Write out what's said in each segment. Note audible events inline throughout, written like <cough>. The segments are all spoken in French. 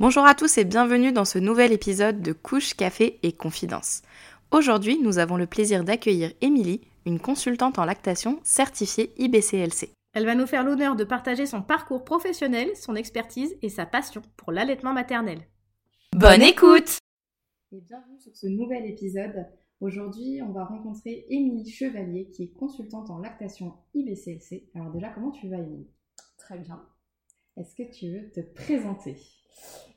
Bonjour à tous et bienvenue dans ce nouvel épisode de Couche, Café et Confidence. Aujourd'hui, nous avons le plaisir d'accueillir Émilie, une consultante en lactation certifiée IBCLC. Elle va nous faire l'honneur de partager son parcours professionnel, son expertise et sa passion pour l'allaitement maternel. Bonne écoute Et bienvenue sur ce nouvel épisode. Aujourd'hui, on va rencontrer Émilie Chevalier, qui est consultante en lactation IBCLC. Alors déjà, comment tu vas, Émilie? Très bien. Est-ce que tu veux te présenter?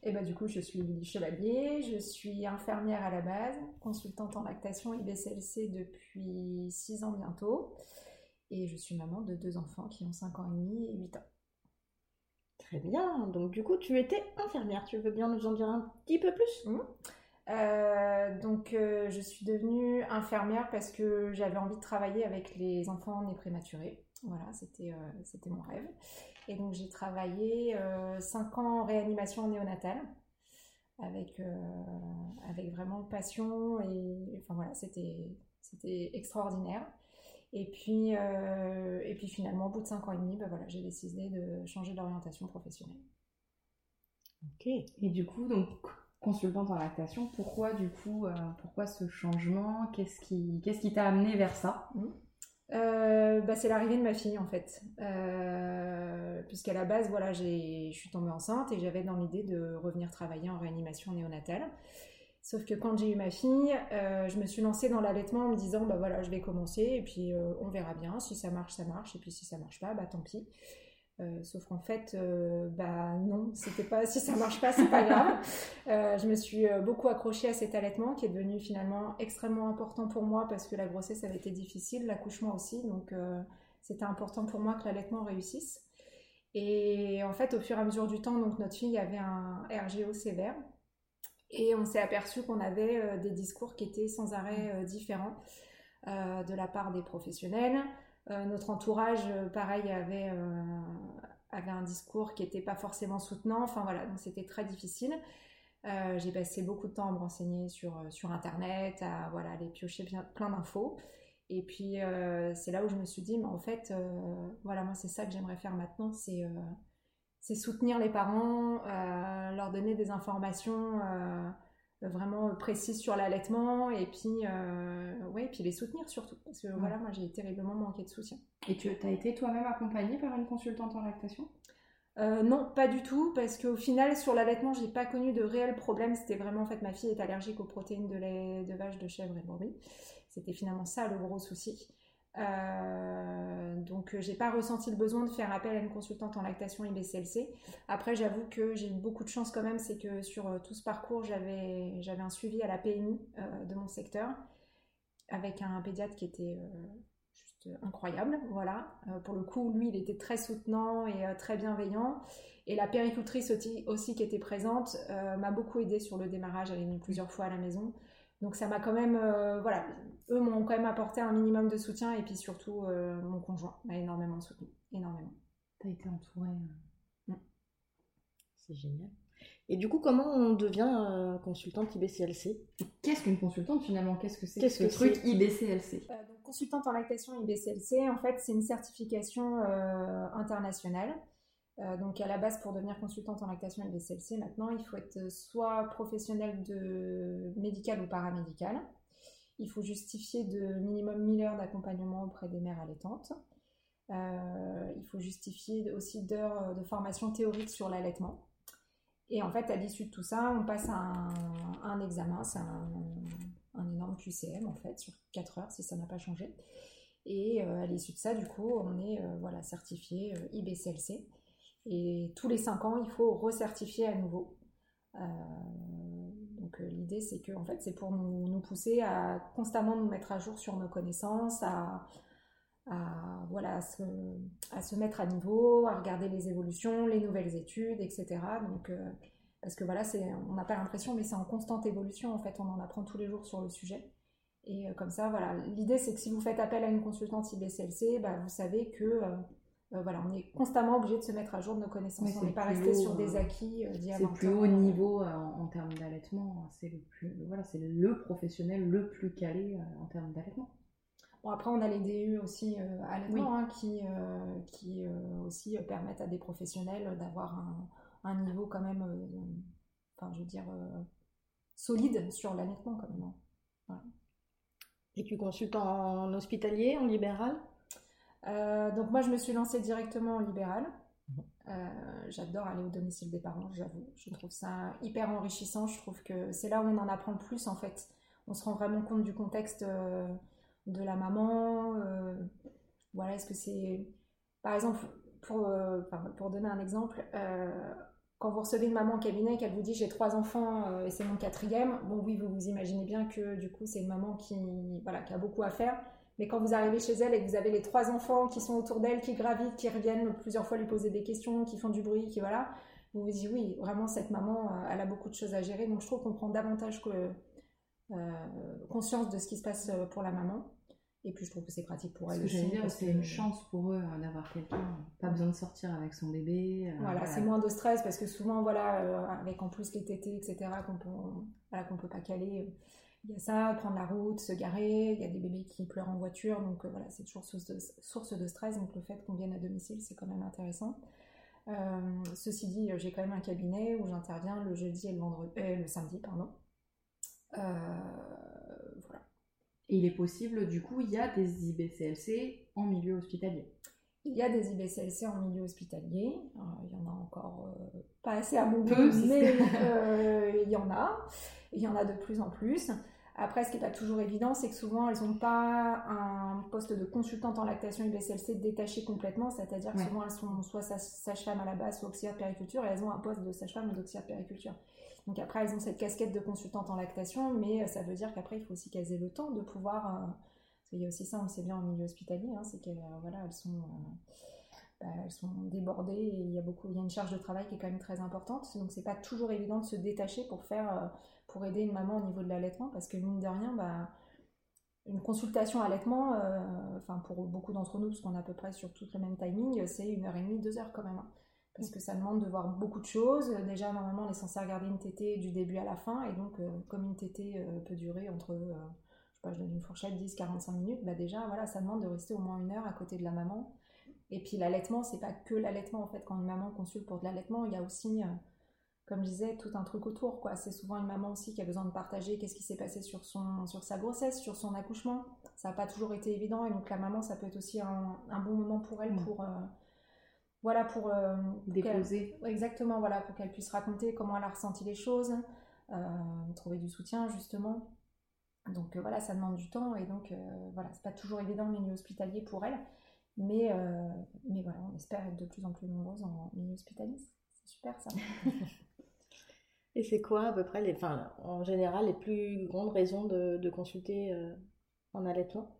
Et bah, du coup, je suis Émilie Chevalier, je suis infirmière à la base, consultante en lactation IBCLC depuis 6 ans bientôt. Et je suis maman de deux enfants qui ont 5 ans et demi et 8 ans. Très bien. Donc du coup, tu étais infirmière. Tu veux bien nous en dire un petit peu plus? Mmh. Euh, donc, euh, je suis devenue infirmière parce que j'avais envie de travailler avec les enfants nés prématurés. Voilà, c'était euh, c'était mon rêve. Et donc, j'ai travaillé 5 ans en réanimation néonatale avec, euh, avec vraiment passion. Et enfin, voilà, c'était extraordinaire. Et puis, euh, et puis finalement, au bout de 5 ans et demi, bah, voilà, j'ai décidé de changer d'orientation professionnelle. Ok. Et du coup, donc, consultante en lactation, pourquoi du coup, euh, pourquoi ce changement? Qu'est-ce qui qu'est-ce qui t'a amené vers ça? Euh, bah, c'est l'arrivée de ma fille en fait. Euh, Puisqu'à la base, voilà, je suis tombée enceinte et j'avais dans l'idée de revenir travailler en réanimation néonatale. Sauf que quand j'ai eu ma fille, euh, je me suis lancée dans l'allaitement en me disant, bah voilà, je vais commencer et puis on verra bien. Si ça marche, ça marche. Et puis si ça marche pas, bah tant pis. Euh, sauf qu'en fait, euh, bah non, c'était pas si ça marche pas, c'est pas grave. <laughs> Euh, je me suis beaucoup accrochée à cet allaitement qui est devenu finalement extrêmement important pour moi parce que la grossesse avait été difficile, l'accouchement aussi, donc c'était important pour moi que l'allaitement réussisse. Et en fait, au fur et à mesure du temps, donc notre fille avait un RGO sévère et on s'est aperçu qu'on avait des discours qui étaient sans arrêt différents de la part des professionnels. Euh, notre entourage, euh, pareil, avait, euh, avait un discours qui n'était pas forcément soutenant. Enfin voilà, donc c'était très difficile. J'ai passé beaucoup de temps à me renseigner sur, sur Internet, à voilà, aller piocher plein d'infos. Et puis c'est là où je me suis dit, mais en fait, voilà, moi c'est ça que j'aimerais faire maintenant, c'est c'est soutenir les parents, leur donner des informations vraiment précises sur l'allaitement et puis, euh, ouais, et puis les soutenir surtout. Parce que voilà, moi j'ai terriblement manqué de soutien. Et tu as été toi-même accompagnée par une consultante en lactation? Euh, non, pas du tout, parce qu'au final, sur l'allaitement, j'ai pas connu de réels problèmes. C'était vraiment, en fait, ma fille est allergique aux protéines de lait de vache, de chèvre et de brebis. C'était finalement ça le gros souci. Euh, donc, euh, j'ai pas ressenti le besoin de faire appel à une consultante en lactation IBCLC. Après, j'avoue que j'ai eu beaucoup de chance quand même, c'est que sur euh, tout ce parcours, j'avais j'avais un suivi à la PMI de mon secteur avec un pédiatre qui était juste incroyable. Voilà. Pour le coup, lui, il était très soutenant et très bienveillant. Et la péricultrice aussi, aussi qui était présente m'a beaucoup aidée sur le démarrage. Elle est venue plusieurs fois à la maison. Donc ça m'a quand même, euh, voilà, eux m'ont quand même apporté un minimum de soutien et puis surtout euh, mon conjoint m'a énormément soutenu, énormément. Tu as été entourée. euh, C'est génial. Et du coup, comment on devient euh, consultante IBCLC Qu'est-ce qu'une consultante finalement? Qu'est-ce que c'est Qu'est-ce ce que truc c'est? IBCLC Euh, donc, consultante en lactation IBCLC, en fait, c'est une certification euh, internationale. Euh, donc, à la base, pour devenir consultante en lactation IBCLC, maintenant, il faut être soit professionnel de médical ou paramédical. Il faut justifier de minimum 1000 heures d'accompagnement auprès des mères allaitantes. Euh, il faut justifier aussi d'heures de formation théorique sur l'allaitement. Et en fait, à l'issue de tout ça, on passe un, examen, c'est un, énorme QCM en fait, sur 4 heures si ça n'a pas changé. Et euh, à l'issue de ça, du coup, on est euh, voilà, certifié euh, IBCLC. Et tous les 5 ans, il faut recertifier à nouveau. Euh, donc euh, l'idée, c'est que en fait, c'est pour nous, pousser à constamment nous mettre à jour sur nos connaissances, à, voilà, à se mettre à niveau, à regarder les évolutions, les nouvelles études, etc. Donc euh, parce que voilà, on n'a pas l'impression, mais c'est en constante évolution en fait, on en apprend tous les jours sur le sujet. Et comme ça, voilà, l'idée c'est que si vous faites appel à une consultante IBCLC, bah, vous savez que voilà, on est constamment obligé de se mettre à jour de nos connaissances. on n'est pas resté sur des acquis euh, C'est le plus haut niveau en, termes d'allaitement. C'est le plus, voilà, c'est le professionnel le plus calé en termes d'allaitement. Bon, après, on a les DU aussi euh, allaitement hein, qui, qui aussi permettent à des professionnels d'avoir un, un, niveau quand même, enfin, je veux dire, solide sur l'allaitement quand même. Hein. Et tu consultes en hospitalier, en libéral? Euh, donc moi, je me suis lancée directement en libéral. Mhm. Euh, j'adore aller au domicile des parents, j'avoue. Je trouve ça hyper enrichissant. Je trouve que c'est là où on en apprend le plus en fait. On se rend vraiment compte du contexte euh, de la maman. voilà, est-ce que c'est. Par exemple, pour, pour donner un exemple, quand vous recevez une maman en cabinet et qu'elle vous dit j'ai trois enfants et c'est mon quatrième, bon oui, vous vous imaginez bien que du coup c'est une maman qui, voilà, qui a beaucoup à faire mais quand vous arrivez chez elle et que vous avez les trois enfants qui sont autour d'elle, qui gravitent, qui reviennent plusieurs fois lui poser des questions, qui font du bruit, qui voilà, vous vous dites oui, vraiment cette maman, euh, elle a beaucoup de choses à gérer. Donc je trouve qu'on prend davantage que, euh, conscience de ce qui se passe euh, pour la maman. Et puis je trouve que c'est pratique pour elle aussi. c'est une chance pour eux d'avoir quelqu'un, pas besoin de sortir avec son bébé. voilà, c'est moins de stress parce que souvent, voilà, avec en plus les tétés, etc., qu'on peut, voilà, qu'on peut pas caler il y a ça, prendre la route, se garer, il y a des bébés qui pleurent en voiture, donc euh, voilà, c'est toujours source de, source de, stress, donc le fait qu'on vienne à domicile, c'est quand même intéressant. Euh, ceci dit, j'ai quand même un cabinet où j'interviens le jeudi et le, vendredi, euh, le samedi, pardon. voilà. Et il est possible, du coup, il y a des IBCLC en milieu hospitalier il y a des IBCLC en milieu hospitalier. il y en a encore pas assez à mon goût, mais il y en a. Il y en a de plus en plus. Après, ce qui n'est pas toujours évident, c'est que souvent, elles n'ont pas un poste de consultante en lactation IBCLC détaché complètement, c'est-à-dire que souvent, elles sont soit sage-femme à la base, soit auxiliaire de périculture, et elles ont un poste de sage-femme ou d'auxiliaire de périculture. Donc après, elles ont cette casquette de consultante en lactation, mais ça veut dire qu'après, il faut aussi qu'elles aient le temps de pouvoir... Euh, parce qu'il y a aussi ça, on le sait bien en milieu hospitalier, hein, c'est qu'elles euh, voilà, elles sont... Euh, bah, elles sont débordées et il y a beaucoup, il y a une charge de travail qui est quand même très importante. Donc c'est pas toujours évident de se détacher pour faire, pour aider une maman au niveau de l'allaitement, parce que mine de rien, bah, une consultation allaitement, euh, enfin pour beaucoup d'entre nous, parce qu'on est à peu près sur tout le même timing, c'est une heure et demie, deux heures quand même. Hein. parce que ça demande de voir beaucoup de choses. Déjà, normalement, on est censé regarder une tétée du début à la fin, et donc, euh, comme une tétée euh, peut durer entre, je sais pas, je donne une fourchette, 10-45 minutes, bah déjà, voilà, ça demande de rester au moins une heure à côté de la maman. Et puis l'allaitement, c'est pas que l'allaitement en fait. Quand une maman consulte pour de l'allaitement, il y a aussi comme je disais, tout un truc autour. quoi. C'est souvent une maman aussi qui a besoin de partager qu'est-ce qui s'est passé sur, son, sur sa grossesse, sur son accouchement. Ça n'a pas toujours été évident et donc la maman, ça peut être aussi un, bon moment pour elle mm. pour... Euh, voilà, pour... Euh, Déposer. Exactement, voilà, pour qu'elle puisse raconter comment elle a ressenti les choses, euh, trouver du soutien justement. Donc voilà, ça demande du temps et donc voilà, c'est pas toujours évident le milieu hospitalier pour elle. Mais, mais voilà, on espère être de plus en plus nombreuses en milieu hospitalier. C'est super ça. <laughs> Et c'est quoi à peu près, les, enfin, en général, les plus grandes raisons de, consulter euh, en allaitement?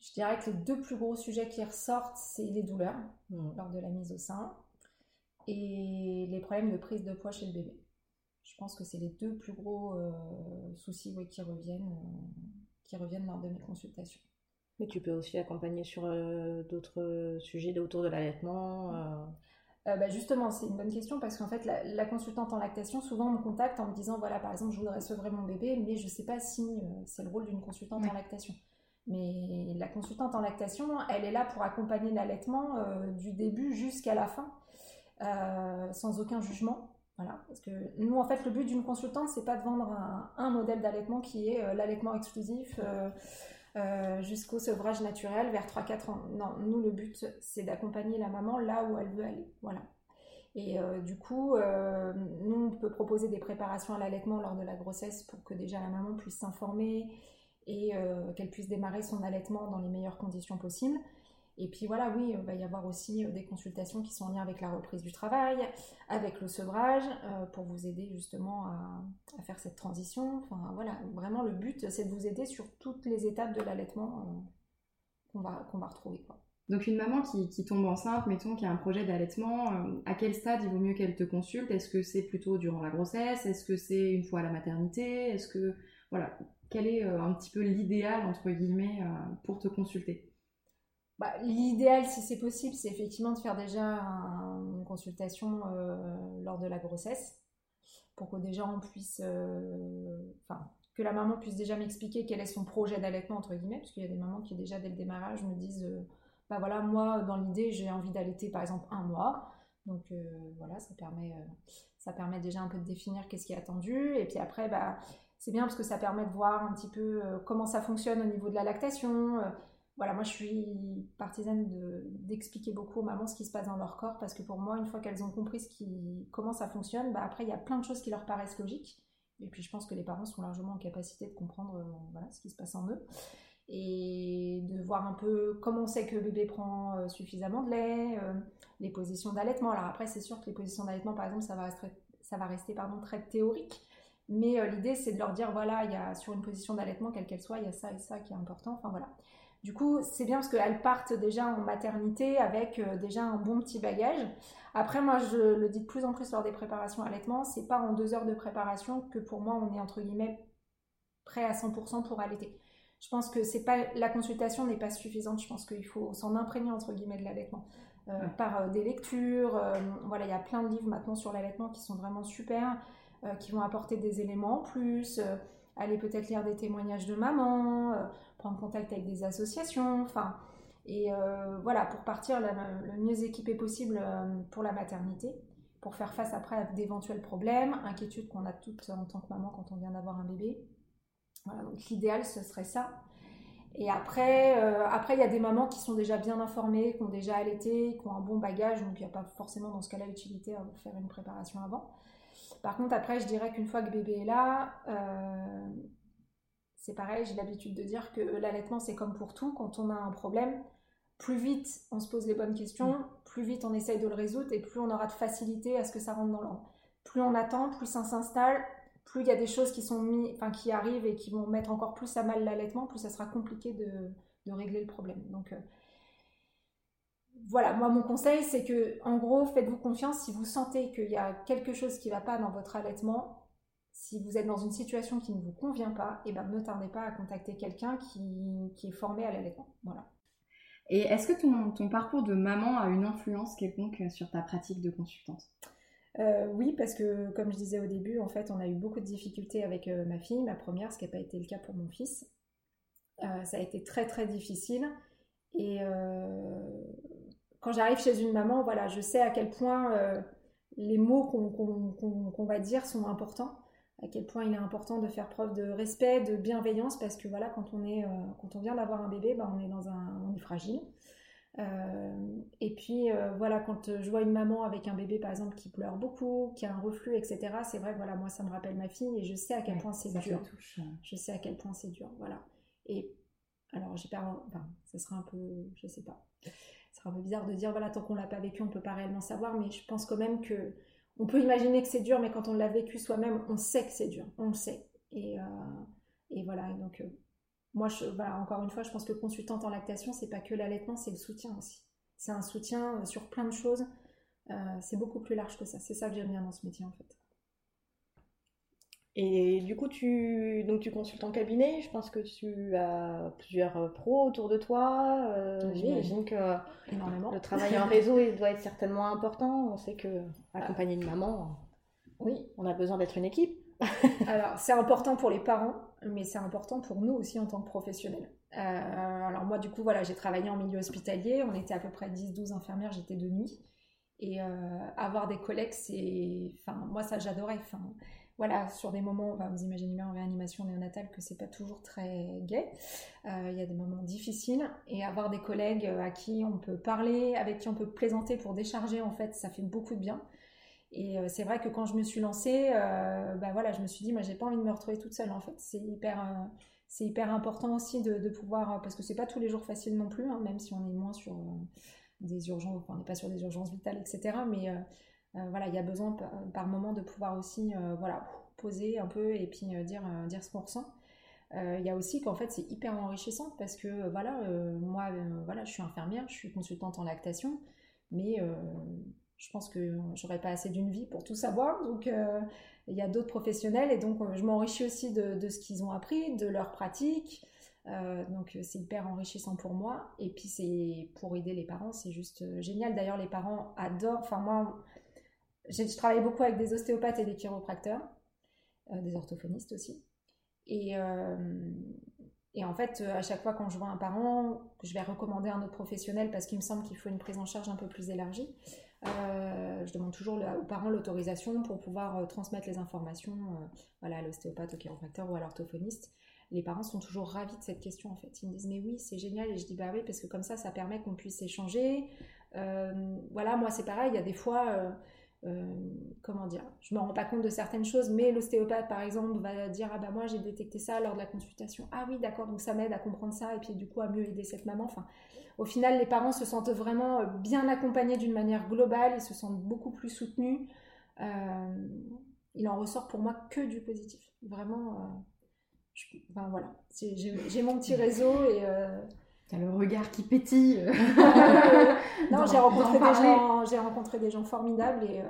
Je dirais que les deux plus gros sujets qui ressortent, c'est les douleurs mmh. lors de la mise au sein et les problèmes de prise de poids chez le bébé. Je pense que c'est les deux plus gros euh, soucis qui, reviennent, euh, qui reviennent lors de mes consultations. Mais tu peux aussi accompagner sur d'autres sujets autour de l'allaitement euh, bah, justement, c'est une bonne question parce qu'en fait, la, consultante en lactation, souvent me contacte en me disant voilà, par exemple, je voudrais sevrer mon bébé, mais je ne sais pas si euh, c'est le rôle d'une consultante en lactation. Mais la consultante en lactation, elle est là pour accompagner l'allaitement euh, du début jusqu'à la fin, sans aucun jugement. Voilà, parce que nous, en fait, le but d'une consultante, c'est pas de vendre un, un modèle d'allaitement qui est l'allaitement exclusif. Euh, jusqu'au sevrage naturel vers 3-4 ans. Non, nous, le but, c'est d'accompagner la maman là où elle veut aller. Voilà. Et euh, du coup, euh, nous, on peut proposer des préparations à l'allaitement lors de la grossesse pour que déjà la maman puisse s'informer et qu'elle puisse démarrer son allaitement dans les meilleures conditions possibles. Et puis voilà, oui, il va y avoir aussi euh, des consultations qui sont en lien avec la reprise du travail, avec le sevrage, euh, pour vous aider justement à, faire cette transition. Enfin voilà, vraiment le but, c'est de vous aider sur toutes les étapes de l'allaitement euh, qu'on va, qu'on va retrouver. Donc une maman qui, tombe enceinte, mettons, qui a un projet d'allaitement, euh, à quel stade il vaut mieux qu'elle te consulte? Est-ce que c'est plutôt durant la grossesse? Est-ce que c'est une fois à la maternité? Est-ce que voilà, quel est euh, un petit peu l'idéal entre guillemets euh, pour te consulter? Bah, L'idéal, si c'est possible, c'est effectivement de faire déjà une consultation lors de la grossesse pour que déjà on puisse, enfin, que la maman puisse déjà m'expliquer quel est son projet d'allaitement entre guillemets, parce qu'il y a des mamans qui déjà dès le démarrage me disent bah voilà, moi, dans l'idée, j'ai envie d'allaiter par exemple un mois. Donc euh, voilà, ça permet, euh, déjà un peu de définir qu'est-ce qui est attendu. Et puis après, bah, c'est bien parce que ça permet de voir un petit peu euh, comment ça fonctionne au niveau de la lactation. Voilà, moi je suis partisane d'expliquer beaucoup aux mamans ce qui se passe dans leur corps parce que pour moi, une fois qu'elles ont compris comment ça fonctionne, bah, après il y a plein de choses qui leur paraissent logiques. Et puis je pense que les parents sont largement en capacité de comprendre voilà, ce qui se passe en eux et de voir un peu comment on sait que le bébé prend euh, suffisamment de lait, euh, les positions d'allaitement. Alors après, c'est sûr que les positions d'allaitement, par exemple, ça va rester, ça va rester pardon, très théorique. Mais euh, l'idée, c'est de leur dire, voilà, il y a sur une position d'allaitement, quelle qu'elle soit, il y a ça et ça qui est important. Enfin voilà. Du coup, c'est bien parce qu'elles partent déjà en maternité avec déjà un bon petit bagage. Après, moi, je le dis de plus en plus lors des préparations allaitement, c'est pas en deux heures de préparation que pour moi, on est entre guillemets prêt à 100% pour allaiter. Je pense que c'est pas la consultation n'est pas suffisante. Je pense qu'il faut s'en imprégner entre guillemets de l'allaitement euh, par euh, des lectures. Euh, voilà, il y a plein de livres maintenant sur l'allaitement qui sont vraiment super, qui vont apporter des éléments en plus. aller peut-être lire des témoignages de mamans, prendre contact avec des associations. Enfin, et voilà pour partir le, mieux équipé possible pour la maternité pour faire face après à d'éventuels problèmes, inquiétudes qu'on a toutes en tant que maman quand on vient d'avoir un bébé. Voilà, donc l'idéal, ce serait ça. Et après, euh, après, il y a des mamans qui sont déjà bien informées, qui ont déjà allaité, qui ont un bon bagage, donc il n'y a pas forcément dans ce cas-là utilité à faire une préparation avant. Par contre, après, je dirais qu'une fois que bébé est là, euh, c'est pareil, j'ai l'habitude de dire que l'allaitement, c'est comme pour tout, quand on a un problème, plus vite on se pose les bonnes questions, mm. plus vite on essaye de le résoudre et plus on aura de facilité à ce que ça rentre dans l'ordre. Plus on attend, plus ça s'installe, plus il y a des choses qui sont mis, enfin, qui arrivent et qui vont mettre encore plus à mal l'allaitement, plus ça sera compliqué de, régler le problème. Donc euh, voilà, moi mon conseil c'est que en gros faites-vous confiance si vous sentez qu'il y a quelque chose qui ne va pas dans votre allaitement, si vous êtes dans une situation qui ne vous convient pas, et eh ben ne tardez pas à contacter quelqu'un qui, est formé à l'allaitement. Voilà. Et est-ce que ton, ton, parcours de maman a une influence quelconque sur ta pratique de consultante? Euh, oui, parce que comme je disais au début, en fait, on a eu beaucoup de difficultés avec euh, ma fille, ma première, ce qui n'a pas été le cas pour mon fils. Euh, ça a été très très difficile. Et quand j'arrive chez une maman, voilà, je sais à quel point les mots qu'on va dire sont importants, à quel point il est important de faire preuve de respect, de bienveillance, parce que voilà, quand on, est, quand on vient d'avoir un bébé, ben, on est dans un, on est fragile. Euh, et puis euh, voilà, quand je vois une maman avec un bébé par exemple qui pleure beaucoup, qui a un reflux, etc. C'est vrai, voilà, moi ça me rappelle ma fille et je sais à quel point c'est dur. Je sais à quel point c'est dur, voilà. Et alors j'ai pas, enfin, ça sera un peu, je sais pas, ce sera un peu bizarre de dire voilà tant qu'on l'a pas vécu, on peut pas réellement savoir, mais je pense quand même que on peut imaginer que c'est dur, mais quand on l'a vécu soi-même, on sait que c'est dur, on le sait. Et, euh, voilà, donc moi, je, encore une fois, je pense que consultante en lactation, c'est pas que l'allaitement, c'est le soutien aussi. C'est un soutien euh, sur plein de choses. Euh, c'est beaucoup plus large que ça. C'est ça que j'aime bien dans ce métier en fait. Et du coup, tu, donc tu consultes en cabinet. Je pense que tu as plusieurs euh, pros autour de toi. J'imagine que énormément. le travail en réseau il doit être certainement important. On sait que accompagner une maman, oui, on a besoin d'être une équipe. <laughs> alors, c'est important pour les parents, mais c'est important pour nous aussi en tant que professionnels. Euh, alors moi, du coup, voilà, j'ai travaillé en milieu hospitalier. On était à peu près 10-12 infirmières, j'étais de nuit. Et euh, avoir des collègues, c'est... Enfin, moi, ça, j'adorais. Enfin, voilà, sur des moments, vous imaginez bien en réanimation néonatale que c'est pas toujours très gai. Euh, il y a des moments difficiles. Et avoir des collègues à qui on peut parler, avec qui on peut plaisanter pour décharger, en fait, ça fait beaucoup de bien. Et euh, c'est vrai que quand je me suis lancée, euh, bah voilà, je me suis dit, moi, j'ai pas envie de me retrouver toute seule, en fait. C'est hyper, euh, c'est hyper important aussi de, pouvoir, parce que c'est pas tous les jours facile non plus, hein, même si on est moins sur des urgences, on n'est pas sur des urgences vitales, etc. Mais voilà, il y a besoin par, moment de pouvoir aussi, voilà, poser un peu et puis dire, dire ce qu'on ressent. il y a aussi qu'en fait c'est hyper enrichissant parce que voilà, moi voilà, je suis infirmière, je suis consultante en lactation, mais je pense que j'aurais pas assez d'une vie pour tout savoir. Donc, il y a d'autres professionnels et donc je m'enrichis aussi de, de ce qu'ils ont appris, de leurs pratiques. donc, c'est hyper enrichissant pour moi. Et puis, c'est pour aider les parents, c'est juste génial. D'ailleurs, les parents adorent. Enfin, moi, je travaille beaucoup avec des ostéopathes et des chiropracteurs, des orthophonistes aussi. Et, et en fait, à chaque fois quand je vois un parent, je vais recommander un autre professionnel parce qu'il me semble qu'il faut une prise en charge un peu plus élargie. Euh, je demande toujours aux parents l'autorisation pour pouvoir euh, transmettre les informations euh, voilà, à l'ostéopathe, au chiropracteur ou à l'orthophoniste. Les parents sont toujours ravis de cette question en fait. Ils me disent mais oui c'est génial et je dis bah oui parce que comme ça ça permet qu'on puisse échanger. voilà moi c'est pareil il y a des fois comment dire, je me rends pas compte de certaines choses, mais l'ostéopathe par exemple va dire ah bah moi j'ai détecté ça lors de la consultation. Ah oui d'accord donc ça m'aide à comprendre ça et puis du coup à mieux aider cette maman. Enfin au final, les parents se sentent vraiment euh, bien accompagnés d'une manière globale, ils se sentent beaucoup plus soutenus. Euh, il en ressort pour moi que du positif. Vraiment, euh, enfin, voilà, j'ai mon petit réseau et... T'as le regard qui pétille. <laughs> non, j'ai rencontré, des gens, rencontré des gens formidables et,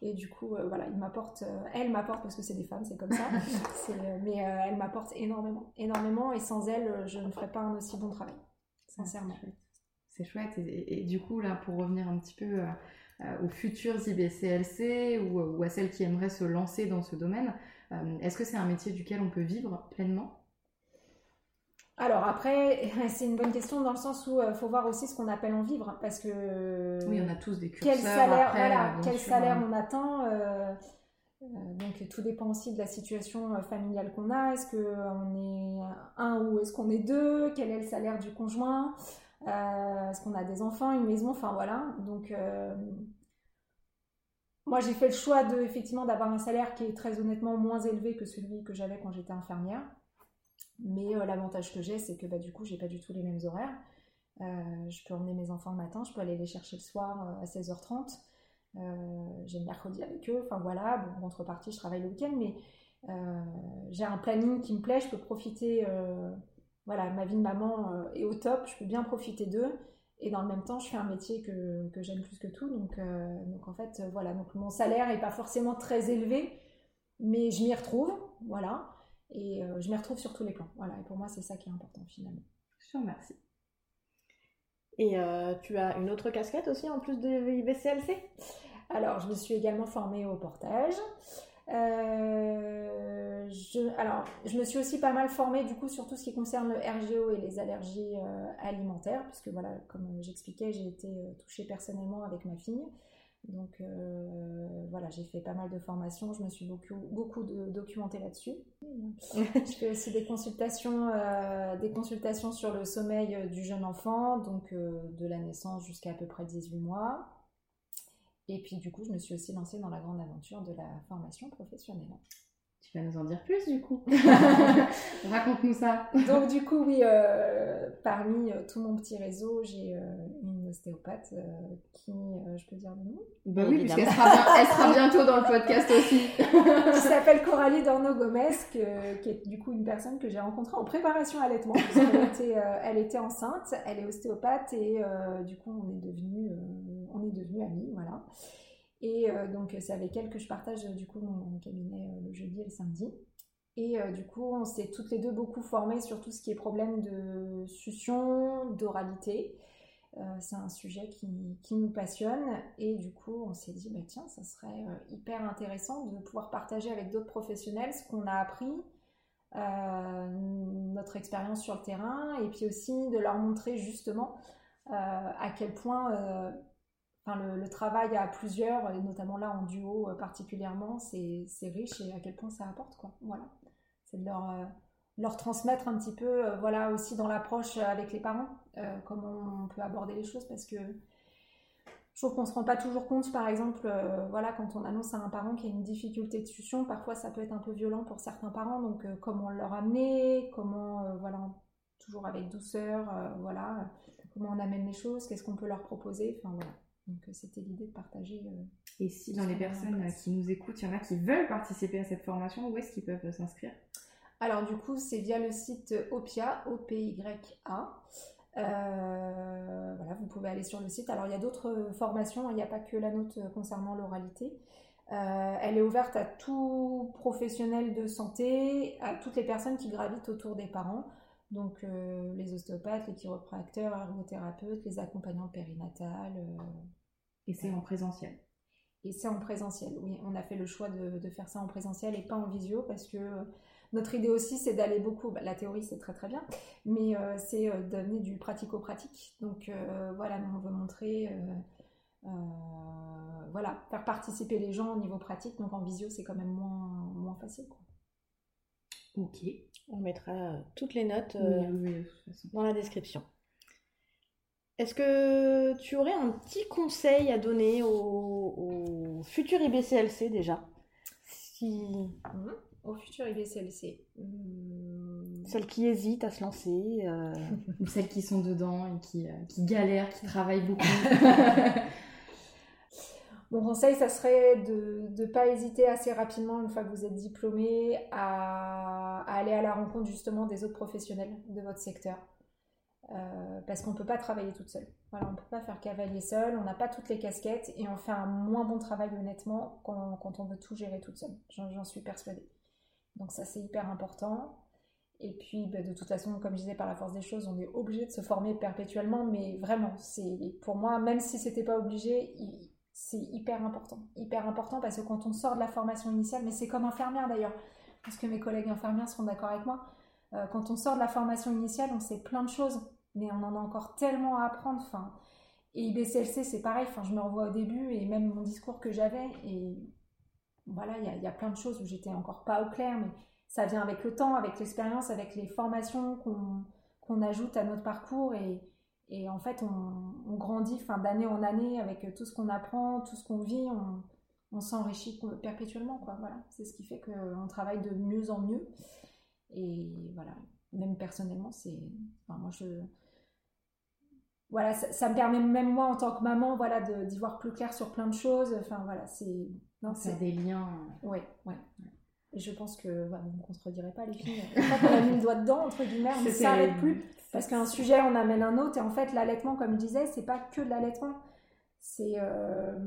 et du coup, voilà, ils m'apportent, elle m'apporte parce que c'est des femmes, c'est comme ça, <laughs> mais elle m'apporte énormément, énormément et sans elle, je ne ferais pas un aussi bon travail sincèrement. C'est chouette. Et, du coup, là, pour revenir un petit peu euh, euh, aux futures IBCLC ou, à celles qui aimeraient se lancer dans ce domaine, euh, est-ce que c'est un métier duquel on peut vivre pleinement? Alors après, <laughs> c'est une bonne question dans le sens où il faut voir aussi ce qu'on appelle en vivre, parce que oui, on a tous des curseurs. Quel salaire, voilà, quel salaire hein. on attend euh, donc tout dépend aussi de la situation euh, familiale qu'on a. Est-ce qu'on est un ou est-ce qu'on est deux? Quel est le salaire du conjoint? Euh, Est-ce qu'on a des enfants, une maison? Enfin voilà. Donc moi j'ai fait le choix de effectivement d'avoir un salaire qui est très honnêtement moins élevé que celui que j'avais quand j'étais infirmière. Mais l'avantage que j'ai, c'est que bah, du coup j'ai pas du tout les mêmes horaires. je peux emmener mes enfants le matin, je peux aller les chercher le soir à 16h30. Euh, j'ai le mercredi avec eux, enfin voilà, bon, contrepartie, je travaille le week-end, mais euh, j'ai un planning qui me plaît, je peux profiter, euh, voilà, ma vie de maman est au top, je peux bien profiter d'eux, et dans le même temps, je fais un métier que, que j'aime plus que tout, donc, donc en fait, voilà, donc mon salaire n'est pas forcément très élevé, mais je m'y retrouve, voilà, et je m'y retrouve sur tous les plans, voilà, et pour moi, c'est ça qui est important finalement. Je te remercie. Et euh, tu as une autre casquette aussi en plus de IBCLC Alors, je me suis également formée au portage. Euh, je, alors, je me suis aussi pas mal formée du coup sur tout ce qui concerne le RGO et les allergies euh, alimentaires, puisque voilà, comme j'expliquais, j'ai été touchée personnellement avec ma fille. Donc euh, voilà, j'ai fait pas mal de formations, je me suis beaucoup, beaucoup de, documentée là-dessus. <laughs> je fais aussi des consultations, euh, des consultations sur le sommeil du jeune enfant, donc euh, de la naissance jusqu'à à peu près 18 mois. Et puis du coup, je me suis aussi lancée dans la grande aventure de la formation professionnelle. Tu vas nous en dire plus du coup. <laughs> Raconte-nous ça. Donc du coup, oui, parmi tout mon petit réseau, j'ai euh, une ostéopathe qui, je peux dire le nom? Bah oui, puisqu'elle sera, elle sera bientôt dans le podcast aussi. <laughs> qui s'appelle Coralie Dorno Gomez, qui est du coup une personne que j'ai rencontrée en préparation à allaitement. Elle <laughs> était, elle était enceinte, elle est ostéopathe et du coup on est devenus on est devenus amis, voilà. Et euh, donc, c'est avec elle que je partage du coup mon, cabinet euh, le jeudi et le samedi. Et euh, du coup, on s'est toutes les deux beaucoup formées sur tout ce qui est problème de succion, d'oralité. C'est un sujet qui, qui, nous passionne. Et du coup, on s'est dit, bah, tiens, ça serait hyper intéressant de pouvoir partager avec d'autres professionnels ce qu'on a appris, notre expérience sur le terrain, et puis aussi de leur montrer justement à quel point le, travail à plusieurs, et notamment là en duo euh, particulièrement, c'est riche et à quel point ça apporte. Quoi. Voilà. C'est de leur, euh, leur transmettre un petit peu, euh, voilà, aussi dans l'approche avec les parents, comment on peut aborder les choses, parce que je trouve qu'on ne se rend pas toujours compte, par exemple, voilà, quand on annonce à un parent qu'il y a une difficulté de succion, parfois ça peut être un peu violent pour certains parents, donc comment leur amener, comment, voilà, toujours avec douceur, voilà, comment on amène les choses, qu'est-ce qu'on peut leur proposer, enfin voilà. Donc euh, c'était l'idée de partager. Euh, et si dans les personnes qui nous écoutent, il y en a qui veulent participer à cette formation, où est-ce qu'ils peuvent s'inscrire? Alors du coup, c'est via le site OPIA, O-P-Y-A. Euh, voilà, vous pouvez aller sur le site. Alors il y a d'autres formations, il n'y a pas que la note concernant l'oralité. Euh, elle est ouverte à tout professionnel de santé, à toutes les personnes qui gravitent autour des parents. Donc euh, les ostéopathes, les chiropracteurs, ergothérapeutes, les accompagnants périnatales. Et c'est en présentiel. Et c'est en présentiel, oui. On a fait le choix de, de, faire ça en présentiel et pas en visio parce que notre idée aussi, c'est d'aller beaucoup. Bah, la théorie, c'est très très bien, mais euh, c'est euh, d'amener du pratico-pratique. Donc euh, voilà, nous, on veut montrer, voilà, faire participer les gens au niveau pratique. Donc en visio, c'est quand même moins, moins facile. Quoi. Ok. On mettra toutes les notes dans la description. Est-ce que tu aurais un petit conseil à donner aux, futurs IBCLC déjà? Si... Mhm au futur IBCLC hmm. Celles qui hésitent à se lancer. Euh... Ou <laughs> celles qui sont dedans et qui, euh, qui galèrent, qui travaillent beaucoup. <laughs> Mon conseil, ça serait de ne pas hésiter assez rapidement, une fois que vous êtes diplômé, à, aller à la rencontre justement des autres professionnels de votre secteur. Euh, parce qu'on ne peut pas travailler toute seule. Voilà, on ne peut pas faire cavalier seul, on n'a pas toutes les casquettes et on fait un moins bon travail honnêtement quand, quand on veut tout gérer toute seule. J'en suis persuadée. Donc ça, c'est hyper important. Et puis, bah, de toute façon, comme je disais, par la force des choses, on est obligé de se former perpétuellement. Mais vraiment, c'est pour moi, même si c'était pas obligé, c'est hyper important. Hyper important parce que quand on sort de la formation initiale, mais c'est comme infirmière d'ailleurs, parce que mes collègues infirmières seront d'accord avec moi, euh, quand on sort de la formation initiale, on sait plein de choses, mais on en a encore tellement à apprendre. Et IBCLC, c'est pareil. Enfin, je me revois au début et même mon discours que j'avais et voilà, il y, a plein de choses où j'étais encore pas au clair, mais ça vient avec le temps, avec l'expérience, avec les formations qu'on ajoute à notre parcours et, en fait on, grandit d'année en année avec tout ce qu'on apprend, tout ce qu'on vit, on, s'enrichit perpétuellement. Voilà. C'est ce qui fait qu'on travaille de mieux en mieux. Et voilà, même personnellement, c'est. moi. Voilà, ça, me permet même moi en tant que maman, voilà, d'y voir plus clair sur plein de choses. Enfin voilà, c'est c'est des liens. Oui, oui. Et je pense que bah, vous ne me contredirez pas, les filles. Une fois qu'on a mis le doigt dedans, entre guillemets, on ne s'arrête plus. Parce qu'un sujet, on amène un autre. Et en fait, l'allaitement, comme je disais, c'est pas que de l'allaitement. C'est euh,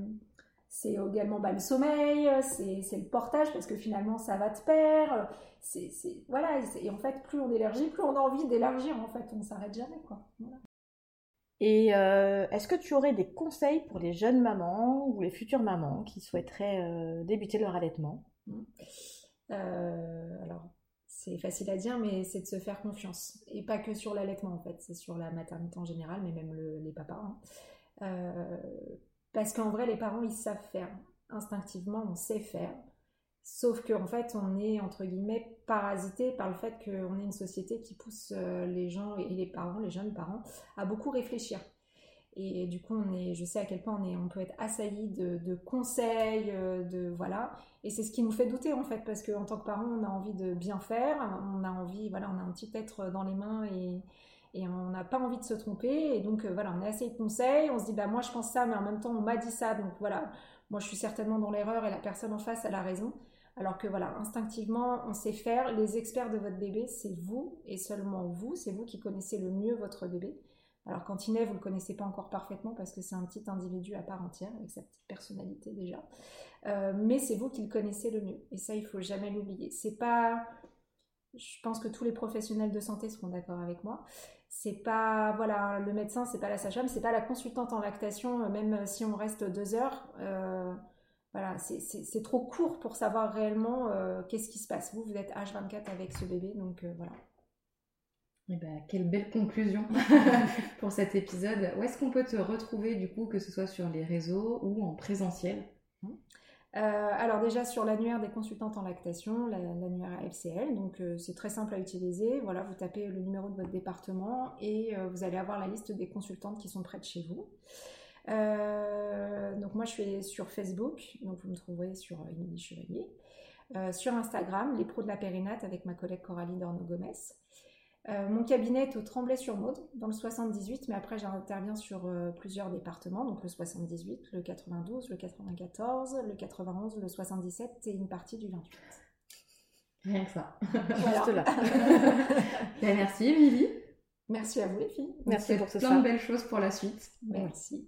c'est également bah, le sommeil, c'est le portage, parce que finalement, ça va te pair. C'est voilà. Et, en fait, plus on élargit, plus on a envie d'élargir. En fait, on ne s'arrête jamais. Quoi. Voilà. Et euh, est-ce que tu aurais des conseils pour les jeunes mamans ou les futures mamans qui souhaiteraient euh, débuter leur allaitement? Euh, Alors, c'est facile à dire, mais c'est de se faire confiance. Et pas que sur l'allaitement, en fait, c'est sur la maternité en général, mais même les papas. Hein. parce qu'en vrai, les parents, ils savent faire. Instinctivement, on sait faire. Sauf qu'en fait, on est, entre guillemets, parasité par le fait qu'on est une société qui pousse euh, les gens et les parents, les jeunes parents, à beaucoup réfléchir. Et du coup, on est, je sais à quel point on, est, on peut être assailli de, conseils, euh, de voilà. Et c'est ce qui nous fait douter en fait, parce qu'en tant que parent, on a envie de bien faire, on a envie, voilà, on a un petit être dans les mains et, et on n'a pas envie de se tromper. Et donc euh, voilà, on est assez de conseils, on se dit bah moi je pense ça, mais en même temps on m'a dit ça, donc voilà, moi je suis certainement dans l'erreur et la personne en face elle a raison. Alors que voilà, instinctivement, on sait faire. Les experts de votre bébé, c'est vous et seulement vous. C'est vous qui connaissez le mieux votre bébé. Alors quand il naît, vous ne le connaissez pas encore parfaitement parce que c'est un petit individu à part entière avec sa petite personnalité déjà. Euh, mais c'est vous qui le connaissez le mieux. Et ça, il faut jamais l'oublier. C'est pas, je pense que tous les professionnels de santé seront d'accord avec moi. C'est pas, voilà, le médecin, c'est pas la sage-femme, c'est pas la consultante en lactation, même si on reste deux heures. Euh, voilà, c'est trop court pour savoir réellement euh, qu'est-ce qui se passe. Vous, vous êtes H24 avec ce bébé, donc euh, voilà. Eh ben, quelle belle conclusion <laughs> pour cet épisode. Où est-ce qu'on peut te retrouver du coup, que ce soit sur les réseaux ou en présentiel? Euh, alors déjà sur l'annuaire des consultantes en lactation, l'annuaire FCL, donc c'est très simple à utiliser. Voilà, vous tapez le numéro de votre département et vous allez avoir la liste des consultantes qui sont près de chez vous. Euh, donc moi je suis sur Facebook, donc vous me trouverez sur Émilie Chevalier. Euh, sur Instagram, les pros de la périnate avec ma collègue Coralie Dorno-Gomez. Euh, mon cabinet est au Tremblay-sur-Maude, dans le 78, mais après j'interviens sur plusieurs départements, donc le 78, le 92, le 94, le 91, le 77 et une partie du 28. Rien que ça. <laughs> Juste là. <laughs> Ben, merci Émilie. Merci à vous les filles. Merci pour ce plein de belles choses pour la suite. Merci.